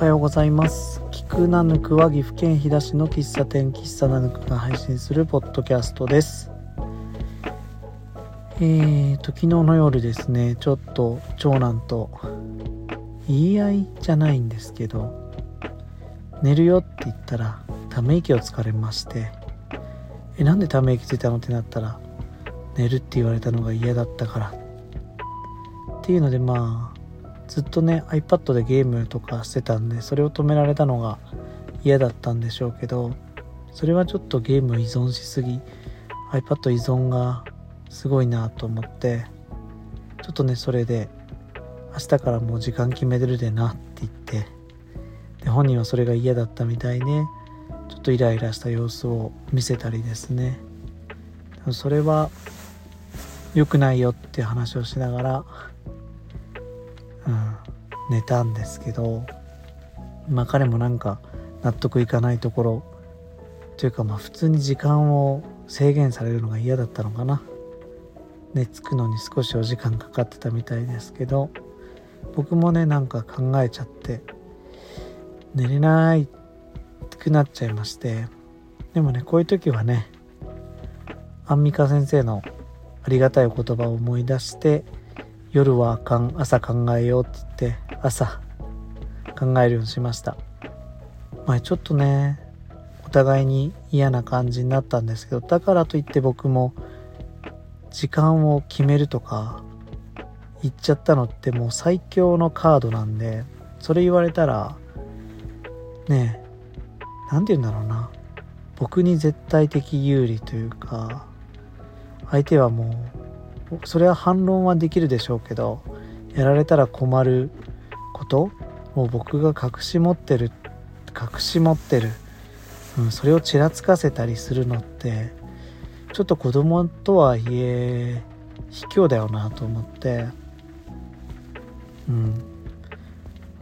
おはようございます。菊名ぬくは岐阜県飛騨市の喫茶店喫茶なぬくが配信するポッドキャストです。えーと昨日の夜ですねちょっと長男と言い合いじゃないんですけど寝るよって言ったらため息をつかれましてえなんでため息ついたのってなったら寝るって言われたのが嫌だったから。っていうのでまあずっとね iPad でゲームとかしてたんでそれを止められたのが嫌だったんでしょうけどそれはちょっとゲーム依存しすぎ iPad 依存がすごいなと思ってちょっとねそれで明日からもう時間決めてるでなって言ってで本人はそれが嫌だったみたいでちょっとイライラした様子を見せたりですね。それは良くないよって話をしながら、寝たんですけどまあ彼もなんか納得いかないところというかまあ普通に時間を制限されるのが嫌だったのかな。寝つくのに少しお時間かかってたみたいですけど僕もねなんか考えちゃって寝れないくなっちゃいましてでもねこういう時はねアンミカ先生のありがたいお言葉を思い出して夜はあかん朝考えようって言って朝考えるようにしました。前ちょっとねお互いに嫌な感じになったんですけどだからといって僕も時間を決めるとか言っちゃったのってもう最強のカードなんでそれ言われたらねえ何て言うんだろうな。僕に絶対的有利というか相手はもうそれは反論はできるでしょうけどやられたら困ることを僕が隠し持ってる隠し持ってる、うん、それをちらつかせたりするのってちょっと子供とはいえ卑怯だよなと思って。うん。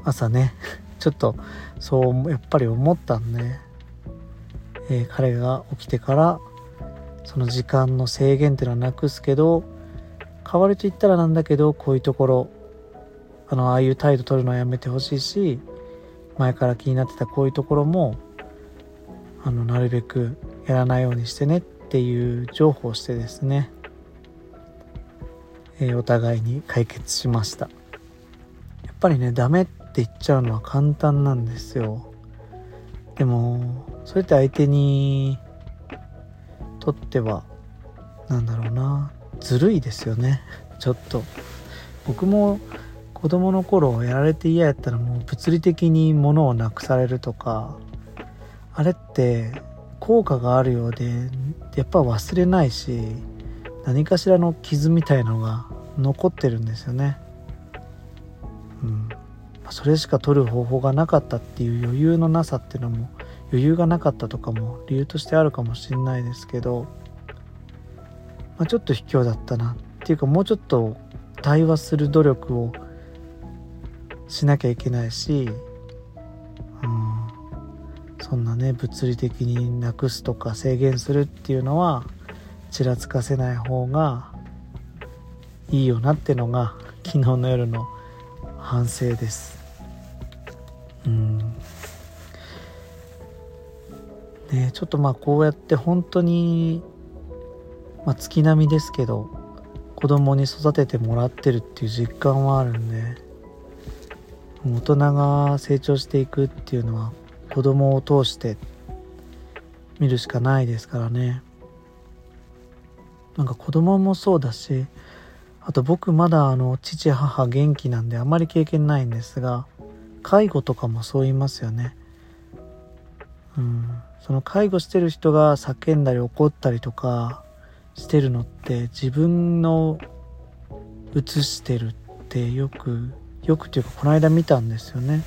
朝ね ちょっとそうやっぱり思ったんで、えー、彼が起きてからその時間の制限っていうのはなくすけど代わりと言ったらなんだけどこういうところあのああいう態度取るのはやめてほしいし前から気になってたこういうところもあのなるべくやらないようにしてねっていう情報をしてですね、えー、お互いに解決しました。やっぱりねダメって言っちゃうのは簡単なんですよ。でもそれって相手にとっては何だろうな。ずるいですよね。ちょっと。僕も子供の頃やられて嫌やったらもう物理的に物をなくされるとか。あれって効果があるようでやっぱ忘れないし何かしらの傷みたいのが残ってるんですよね。うん。それしか取る方法がなかったっていう余裕のなさっていうのも余裕がなかったとかも理由としてあるかもしれないですけどまあ、ちょっと卑怯だったなっていうかもうちょっと対話する努力をしなきゃいけないし、うん、そんなね物理的になくすとか制限するっていうのはちらつかせない方がいいよなってのが昨日の夜の反省です。うんね、ちょっとまあこうやって本当にまあ、月並みですけど子供に育ててもらってるっていう実感はあるんで大人が成長していくっていうのは子供を通して見るしかないですからね。なんか子供もそうだしあと僕まだあの父母元気なんであんまり経験ないんですが介護とかもそう言いますよね。うん。その介護してる人が叫んだり怒ったりとかしてるのって自分の映してるってよくよくというかこの間見たんですよね。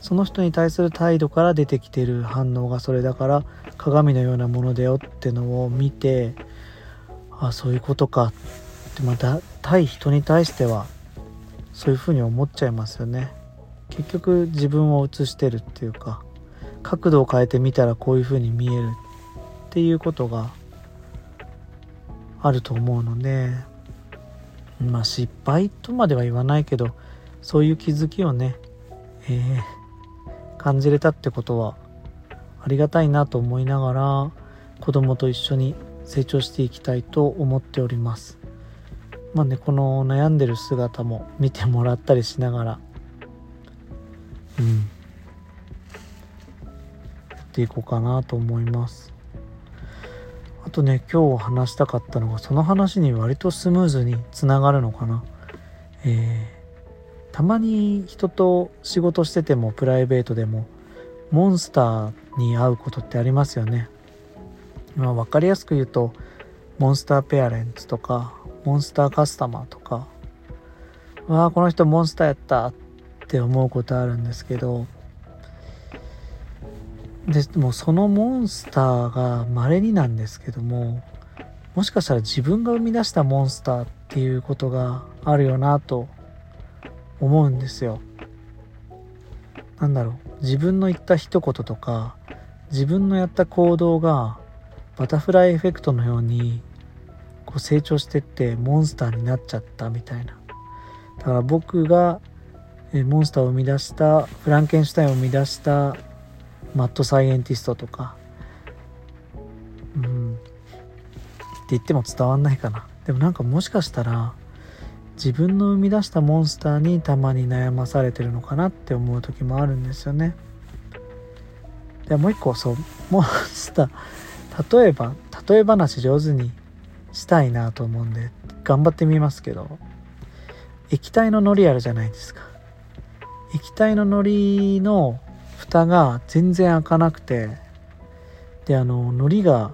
その人に対する態度から出てきてる反応がそれだから鏡のようなものだよってのを見てあそういうことかってまた対人に対してはそういうふうに思っちゃいますよね。結局自分を映してるっていうか角度を変えてみたらこういうふうに見えるっていうことがあると思うのでまあ失敗とまでは言わないけどそういう気づきをね、えー、感じれたってことはありがたいなと思いながら子供と一緒に成長していきたいと思っております。まあねこの悩んでる姿も見てもらったりしながらうんやっていこうかなと思います。あとね今日話したかったのがその話に割とスムーズにつながるのかな。えー、たまに人と仕事しててもプライベートでもモンスターに会うことってありますよね。まあ、分かりやすく言うとモンスターペアレンツとかモンスターカスタマーとか。わあこの人モンスターやったって思うことあるんですけどでもそのモンスターが稀になんですけどももしかしたら自分が生み出したモンスターっていうことがあるよなと思うんですよ。なんだろう自分の言った一言とか自分のやった行動がバタフライエフェクトのようにこう成長してってモンスターになっちゃったみたいなだから僕がモンスターを生み出したフランケンシュタインを生み出したマッドサイエンティストとか。うん。って言っても伝わんないかな。でもなんかもしかしたら自分の生み出したモンスターにたまに悩まされてるのかなって思う時もあるんですよね。でもう一個そうモンスター。例えば例え話上手にしたいなと思うんで頑張ってみますけど。液体の海苔あるじゃないですか。液体の海苔の蓋が全然開かなくてであの海苔が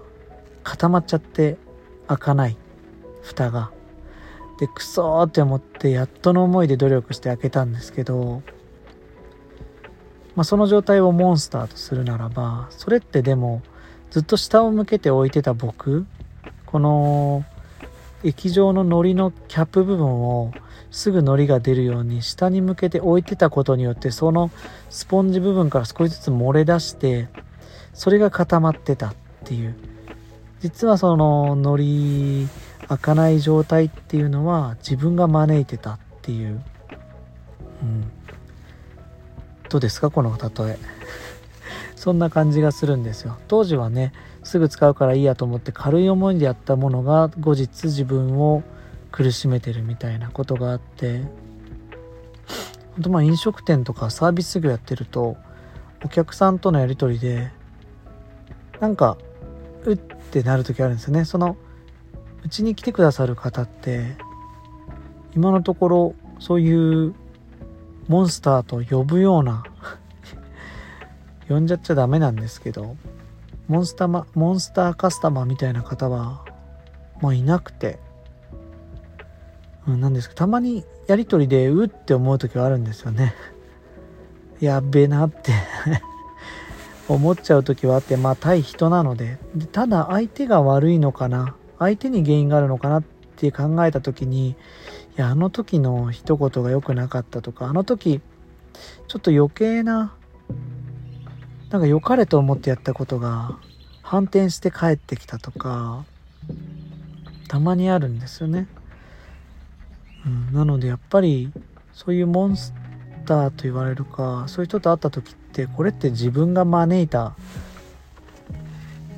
固まっちゃって開かない。蓋が。でクソって思ってやっとの思いで努力して開けたんですけどまあその状態をモンスターとするならばそれってでもずっと下を向けて置いてた僕この液状の糊のキャップ部分をすぐ糊が出るように下に向けて置いてたことによってそのスポンジ部分から少しずつ漏れ出してそれが固まってたっていう。実はその糊開かない状態っていうのは自分が招いてたっていう、うん、どうですかこの例え。そんな感じがするんですよ。当時はねすぐ使うからいいやと思って軽い思いでやったものが後日自分を苦しめてるみたいなことがあって本当まあ飲食店とかサービス業やってるとお客さんとのやり取りでなんかうってなる時あるんですよね。そのうちに来てくださる方って今のところそういうモンスターと呼ぶような 呼んじゃっちゃダメなんですけどモンスターモンスターカスタマーみたいな方はまあいなくて、うん、なんですか。たまにやり取りでうって思う時はあるんですよね。やっべえなって。思っちゃう時はあってまあ対人なので。でただ相手が悪いのかな。相手に原因があるのかなって考えた時にいやあの時の一言が良くなかったとかあの時ちょっと余計ななんか良かれと思ってやったことが反転して帰ってきたとかたまにあるんですよね、うん、なのでやっぱりそういうモンスターと言われるかそういう人と会った時ってこれって自分が招いた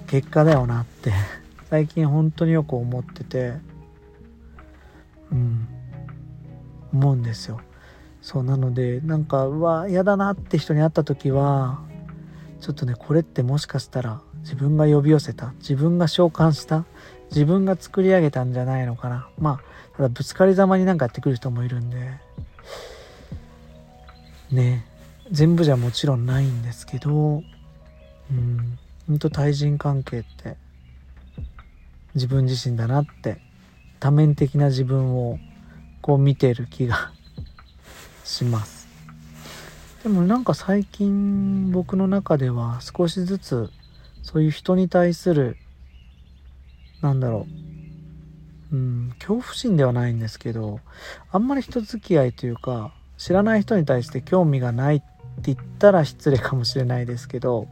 結果だよなって 最近本当によく思っててうん。思うんですよ。そうなのでなんかうわ嫌だなって人に会った時はちょっとねこれってもしかしたら自分が呼び寄せた自分が召喚した自分が作り上げたんじゃないのかな。まあただぶつかりざまになんかやってくる人もいるんで。ね。全部じゃもちろんないんですけど。うん。ほんと対人関係って自分自身だなって多面的な自分をこう見てる気が します。でもなんか最近僕の中では少しずつそういう人に対するなんだろう。うん恐怖心ではないんですけどあんまり人付き合いというか知らない人に対して興味がないって言ったら失礼かもしれないですけど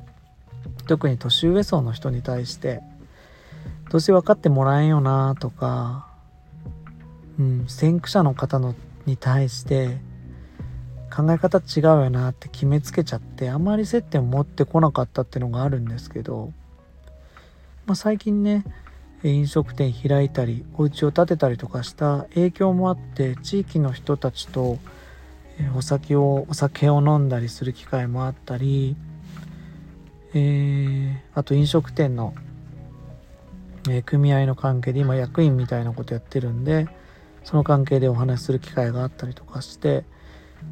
特に年上層の人に対してどうせ分かってもらえんよなとか、うん、先駆者の方のに対して考え方違うよなって決めつけちゃってあまり接点を持ってこなかったっていうのがあるんですけど、まあ、最近ね飲食店開いたりお家を建てたりとかした影響もあって地域の人たちとお酒をお酒を飲んだりする機会もあったり、えー、あと飲食店の、えー、組合の関係で今役員みたいなことやってるんでその関係でお話しする機会があったりとかして、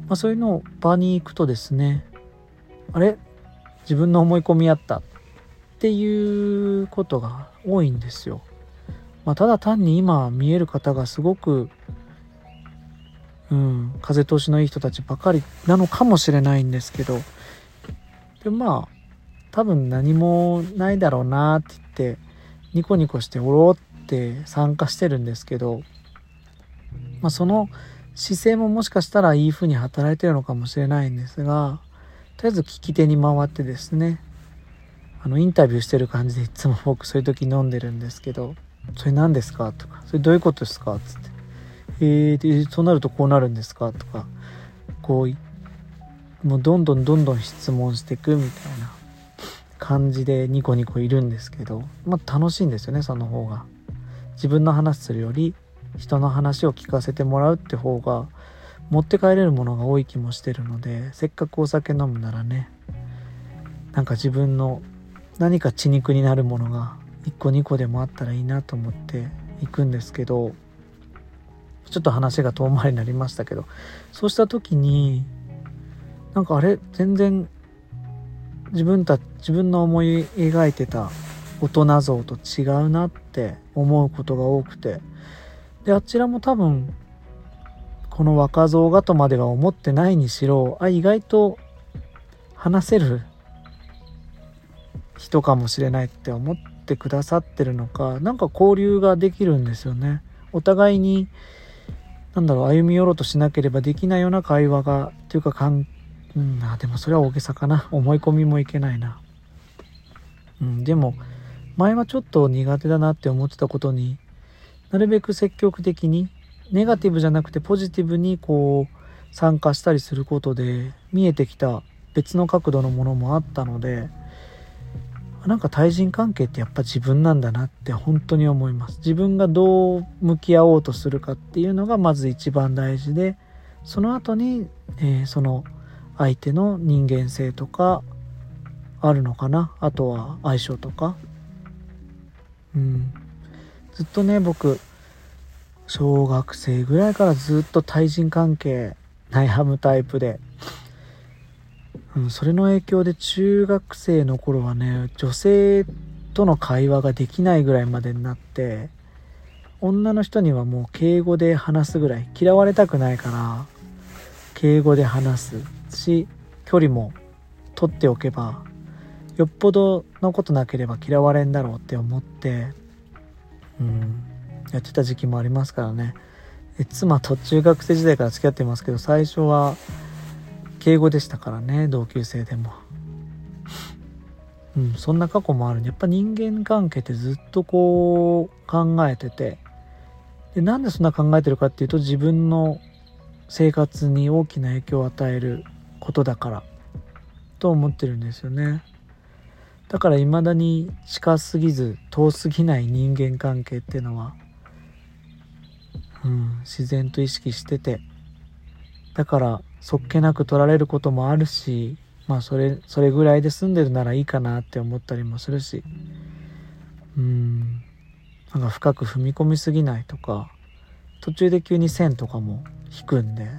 まあ、そういうのを場に行くとですねあれ？自分の思い込みあった。っていうことが多いんですよ。まあ、ただ単に今見える方がすごく、うん、風通しのいい人たちばかりなのかもしれないんですけどでまあ多分何もないだろうなって言ってニコニコしておろって参加してるんですけど、まあ、その姿勢ももしかしたらいい風に働いてるのかもしれないんですがとりあえず聞き手に回ってですねあのインタビューしてる感じでいつも僕そういう時飲んでるんですけど「それ何ですか?」とか「それどういうことですか?」っつって「えー、そうなるとこうなるんですか?」とかこうもうどんどんどんどん質問していくみたいな感じでニコニコいるんですけどまあ楽しいんですよねその方が。自分の話するより人の話を聞かせてもらうって方が持って帰れるものが多い気もしてるのでせっかくお酒飲むならねなんか自分の何か血肉になるものが1個2個でもあったらいいなと思って行くんですけどちょっと話が遠回りになりましたけどそうした時になんかあれ全然自分た自分の思い描いてた大人像と違うなって思うことが多くてであちらも多分この若造がとまでは思ってないにしろあ意外と話せる人かもしれないって思ってくださってるのか何か交流ができるんですよね。お互いになんだろう歩み寄ろうとしなければできないような会話がというかかん、うん、あでもそれは大げさかな。思い込みもいけないな、うん、でも前はちょっと苦手だなって思ってたことになるべく積極的にネガティブじゃなくてポジティブにこう参加したりすることで見えてきた別の角度のものもあったのでなんか対人関係ってやっぱ自分なんだなって本当に思います。自分がどう向き合おうとするかっていうのがまず一番大事でその後に、えー、その相手の人間性とかあるのかな？あとは相性とか？うん。ずっとね僕小学生ぐらいからずっと対人関係悩むタイプで。うん、それの影響で中学生の頃はね女性との会話ができないぐらいまでになって女の人にはもう敬語で話すぐらい嫌われたくないから敬語で話すし距離も取っておけばよっぽどのことなければ嫌われんだろうって思ってうんやってた時期もありますからね。妻と中学生時代から付き合ってますけど最初は敬語でしたからね同級生でも。うんそんな過去もあるんでやっぱ人間関係ってずっとこう考えてて。でなんでそんな考えてるかっていうと自分の生活に大きな影響を与えることだから。と思ってるんですよね。だから未だに近すぎず遠すぎない人間関係っていうのは、うん、自然と意識してて。だからそっけなく取られることもあるしまあそれそれぐらいで済んでるならいいかなって思ったりもするし。うん。なんか深く踏み込みすぎないとか途中で急に線とかも引くんで。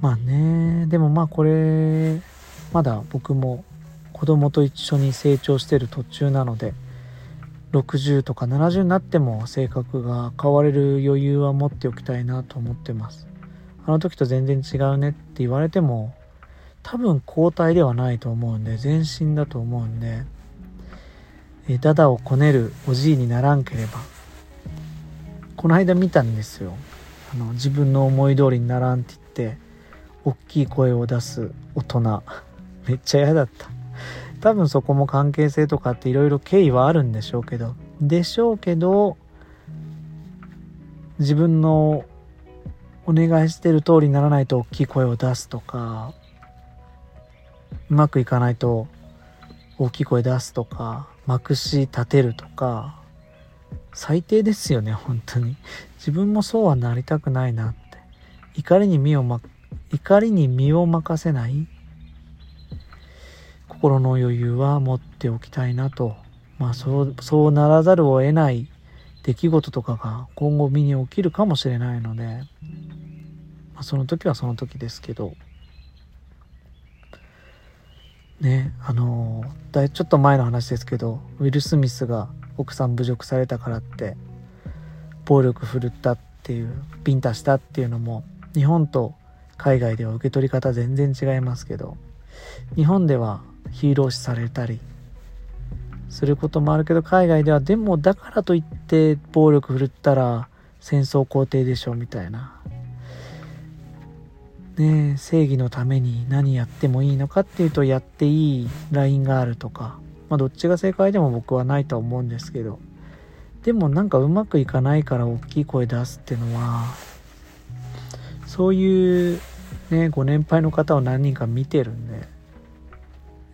まあねでもまあこれまだ僕も子供と一緒に成長してる途中なので60とか70になっても性格が変われる余裕は持っておきたいなと思ってます。あの時と全然違うねって言われても多分交代ではないと思うんで前進だと思うんでえダダをこねるおじいにならんければ。この間見たんですよ。あの自分の思い通りにならんって言って大きい声を出す大人。めっちゃ嫌だった。多分そこも関係性とかっていろいろ経緯はあるんでしょうけどでしょうけど自分のお願いしてる通りにならないと大きい声を出すとかうまくいかないと大きい声出すとかまくし立てるとか最低ですよね本当に。自分もそうはなりたくないなって。怒りに身を、ま、怒りに身を任せない心の余裕は持っておきたいなと。まあそうそうならざるを得ない出来事とかが今後身に起きるかもしれないので、まあ、その時はその時ですけど。ねあのだちょっと前の話ですけどウィル・スミスが奥さん侮辱されたからって暴力振るったっていうビンタしたっていうのも日本と海外では受け取り方全然違いますけど日本ではヒーロー視されたりすることもあるけど海外ではでもだからといって暴力振るったら戦争肯定でしょみたいな。ね正義のために何やってもいいのかっていうとやっていいラインがあるとか。まあどっちが正解でも僕はないとは思うんですけど。でもなんかうまくいかないから大きい声出すっていうのはそういうねご年配の方を何人か見てるんで。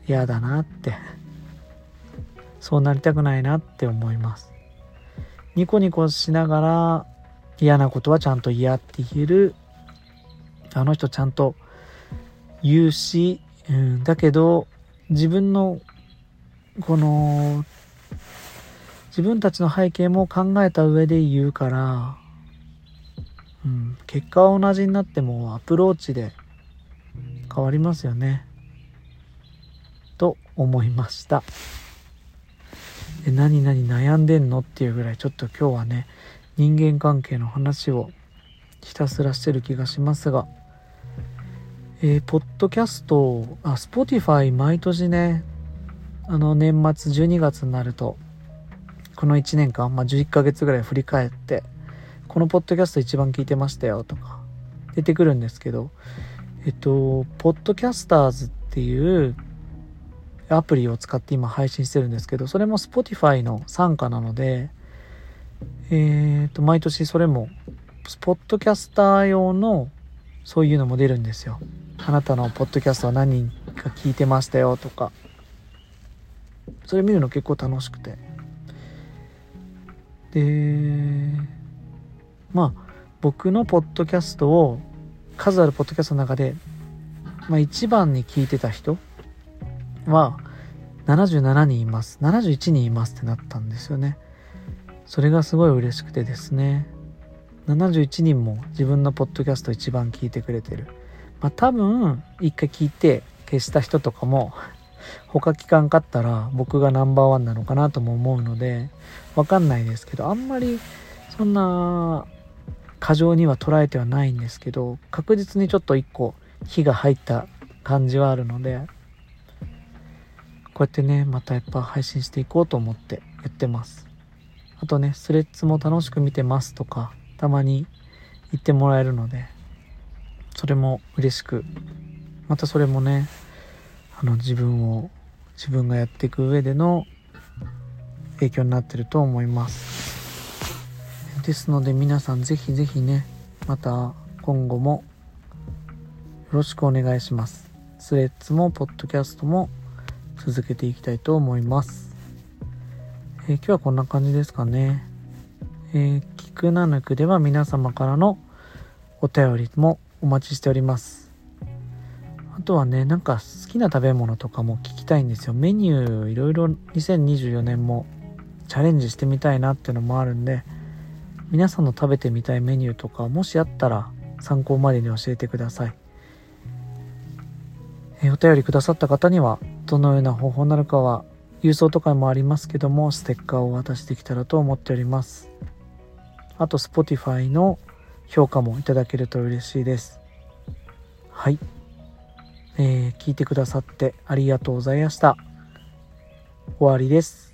嫌だなって。そうなりたくないなって思います。ニコニコしながら嫌なことはちゃんと嫌って言える。あの人ちゃんと言うし、うん、だけど自分のこの自分たちの背景も考えた上で言うから、うん、結果は同じになってもアプローチで変わりますよね。と思いました。で何々悩んでんのっていうぐらいちょっと今日はね人間関係の話をひたすらしてる気がしますがえー、ポッドキャストあスポティファイ毎年ねあの年末12月になるとこの1年間、まあ、11ヶ月ぐらい振り返ってこのポッドキャスト一番聞いてましたよとか出てくるんですけどえっとポッドキャスターズっていうアプリを使って今配信してるんですけど、それも Spotify の傘下なので、えっ、ー、と、毎年それも、スポッドキャスター用のそういうのも出るんですよ。あなたのポッドキャストは何人か聞いてましたよとか。それ見るの結構楽しくて。で、まあ、僕のポッドキャストを、数あるポッドキャストの中で、まあ一番に聞いてた人は77人います。71人いますってなったんですよね。それがすごい嬉しくてですね。71人も自分のポッドキャスト一番聞いてくれてる。まあ多分一回聞いて消した人とかも 他聞かんかったら僕がナンバーワンなのかなとも思うのでわかんないですけどあんまりそんな過剰には捉えてはないんですけど確実にちょっと一個火が入った感じはあるのでこうやってね、またやっぱ配信していこうと思ってやってます。あとね、スレッズも楽しく見てますとか、たまに言ってもらえるので、それも嬉しく、またそれもね、あの自分を、自分がやっていく上での影響になってると思います。ですので皆さんぜひぜひね、また今後もよろしくお願いします。スレッズもポッドキャストも続けていきたいと思います。えー、今日はこんな感じですかね。えー、キクナヌクでは皆様からのお便りもお待ちしております。あとはね、なんか好きな食べ物とかも聞きたいんですよ。メニューいろいろ2024年もチャレンジしてみたいなっていうのもあるんで、皆さんの食べてみたいメニューとかもしあったら参考までに教えてください。えお便りくださった方にはどのような方法なのかは郵送とかもありますけどもステッカーを渡してきたらと思っております。あと Spotify の評価もいただけると嬉しいです。はい。えー、聞いてくださってありがとうございました。終わりです。